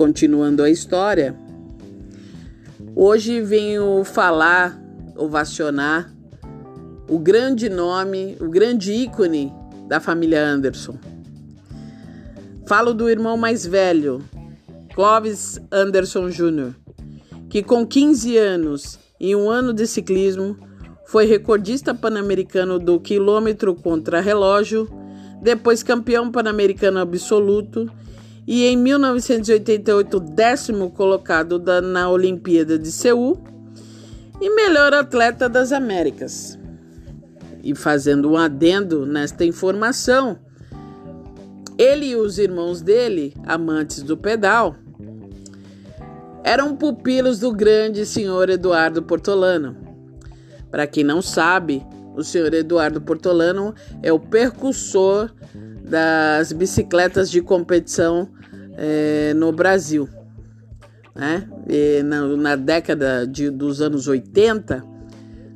continuando a história, hoje venho falar, ovacionar o grande nome, o grande ícone da família Anderson. Falo do irmão mais velho, Clovis Anderson Jr., que com 15 anos e um ano de ciclismo foi recordista pan-americano do quilômetro contra relógio, depois campeão pan-americano absoluto e em 1988 décimo colocado da, na Olimpíada de Seul e melhor atleta das Américas. E fazendo um adendo nesta informação, ele e os irmãos dele, amantes do pedal, eram pupilos do grande senhor Eduardo Portolano. Para quem não sabe, o senhor Eduardo Portolano é o percussor das bicicletas de competição é, no Brasil. Né? Na, na, década de, dos anos 80,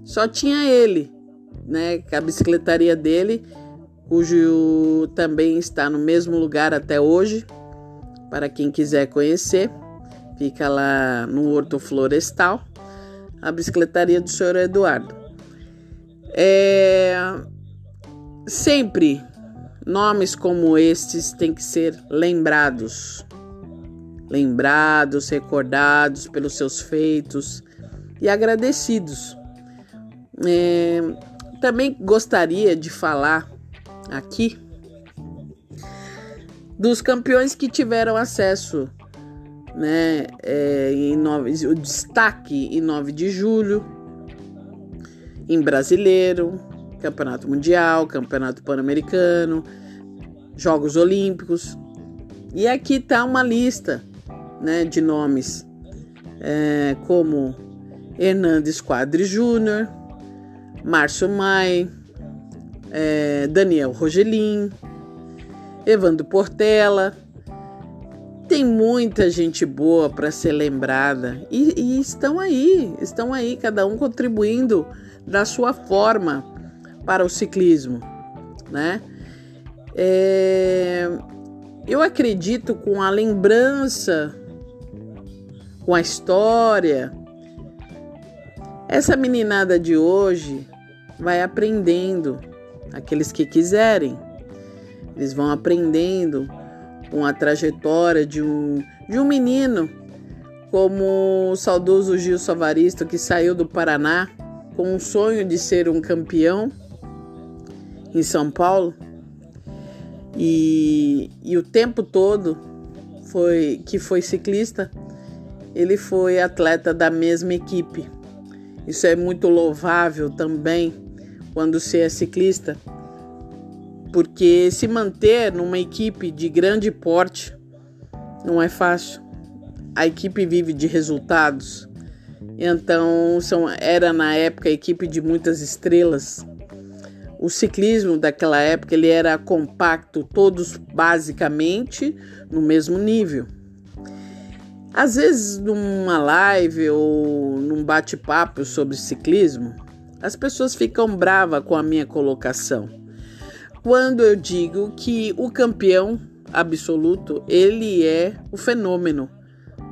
só tinha ele, né? a bicicletaria dele, cujo também está no mesmo lugar até hoje, para quem quiser conhecer, fica lá no Horto Florestal, a bicicletaria do senhor Eduardo. É, sempre Nomes como estes têm que ser lembrados. Lembrados, recordados pelos seus feitos e agradecidos. É, também gostaria de falar aqui dos campeões que tiveram acesso, né, é, em nove, o destaque em 9 de julho, em Brasileiro, Campeonato Mundial, Campeonato Pan-Americano, Jogos Olímpicos. E aqui está uma lista né, de nomes é, como Hernandes Quadri Júnior, Márcio Mai, é, Daniel Rogelin, Evandro Portela. Tem muita gente boa para ser lembrada e, e estão aí, estão aí, cada um contribuindo da sua forma para o ciclismo, né? É, eu acredito com a lembrança, com a história, essa meninada de hoje vai aprendendo, aqueles que quiserem, eles vão aprendendo com a trajetória de um, de um menino como o saudoso Gil Savaristo que saiu do Paraná com o sonho de ser um campeão em São Paulo e, e o tempo todo foi que foi ciclista, ele foi atleta da mesma equipe. Isso é muito louvável também quando se é ciclista, porque se manter numa equipe de grande porte não é fácil. A equipe vive de resultados. Então, são, era na época a equipe de muitas estrelas o ciclismo daquela época ele era compacto, todos basicamente no mesmo nível. Às vezes, numa live ou num bate-papo sobre ciclismo, as pessoas ficam bravas com a minha colocação. Quando eu digo que o campeão absoluto, ele é o fenômeno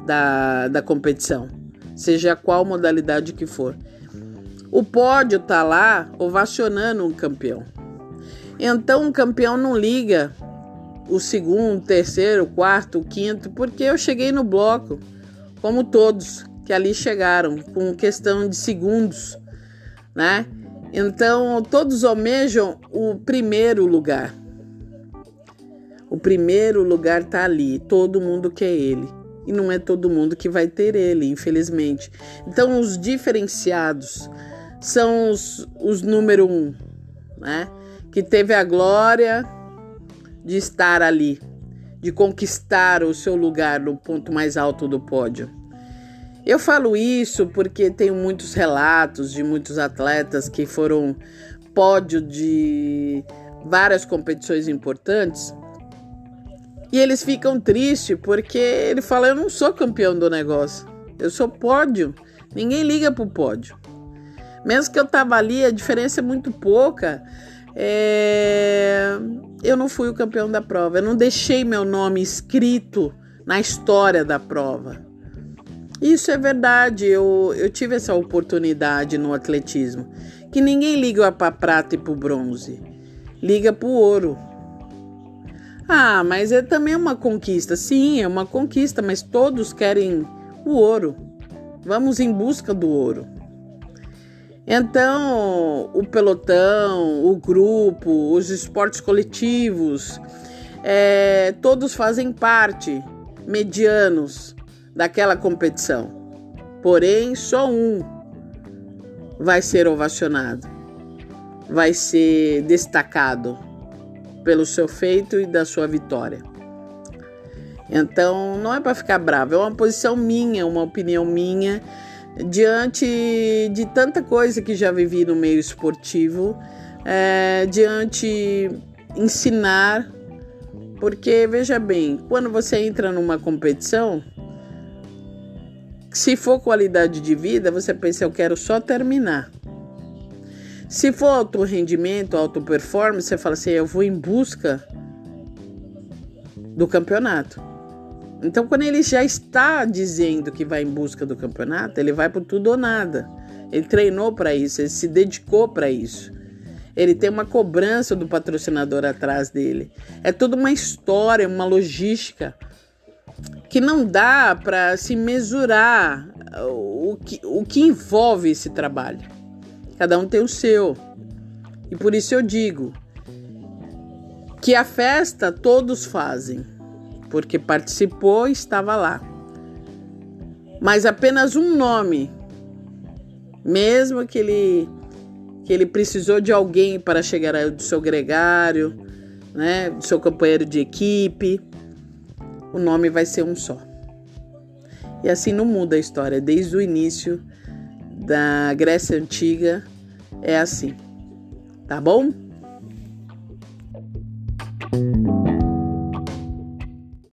da, da competição, seja qual modalidade que for. O pódio tá lá ovacionando um campeão. Então o campeão não liga o segundo, terceiro, quarto, quinto, porque eu cheguei no bloco, como todos que ali chegaram, com questão de segundos, né? Então todos almejam o primeiro lugar. O primeiro lugar tá ali, todo mundo quer ele. E não é todo mundo que vai ter ele, infelizmente. Então, os diferenciados, são os, os número um, né? Que teve a glória de estar ali, de conquistar o seu lugar no ponto mais alto do pódio. Eu falo isso porque tenho muitos relatos de muitos atletas que foram pódio de várias competições importantes e eles ficam tristes porque ele fala: Eu não sou campeão do negócio, eu sou pódio. Ninguém liga pro pódio. Mesmo que eu tava ali, a diferença é muito pouca. É... Eu não fui o campeão da prova, eu não deixei meu nome escrito na história da prova. Isso é verdade, eu, eu tive essa oportunidade no atletismo, que ninguém liga para prata e para bronze, liga para o ouro. Ah, mas é também uma conquista. Sim, é uma conquista, mas todos querem o ouro. Vamos em busca do ouro. Então, o pelotão, o grupo, os esportes coletivos, é, todos fazem parte, medianos, daquela competição. Porém, só um vai ser ovacionado, vai ser destacado pelo seu feito e da sua vitória. Então, não é para ficar bravo, é uma posição minha, uma opinião minha diante de tanta coisa que já vivi no meio esportivo, é, diante ensinar, porque veja bem, quando você entra numa competição, se for qualidade de vida, você pensa, eu quero só terminar. Se for alto rendimento, alto performance, você fala assim, eu vou em busca do campeonato. Então, quando ele já está dizendo que vai em busca do campeonato, ele vai por tudo ou nada. Ele treinou para isso, ele se dedicou para isso. Ele tem uma cobrança do patrocinador atrás dele. É toda uma história, uma logística que não dá para se mesurar o que, o que envolve esse trabalho. Cada um tem o seu. E por isso eu digo que a festa todos fazem porque participou e estava lá. Mas apenas um nome, mesmo que ele que ele precisou de alguém para chegar ao seu gregário, né, do seu companheiro de equipe, o nome vai ser um só. E assim não muda a história, desde o início da Grécia Antiga é assim. Tá bom?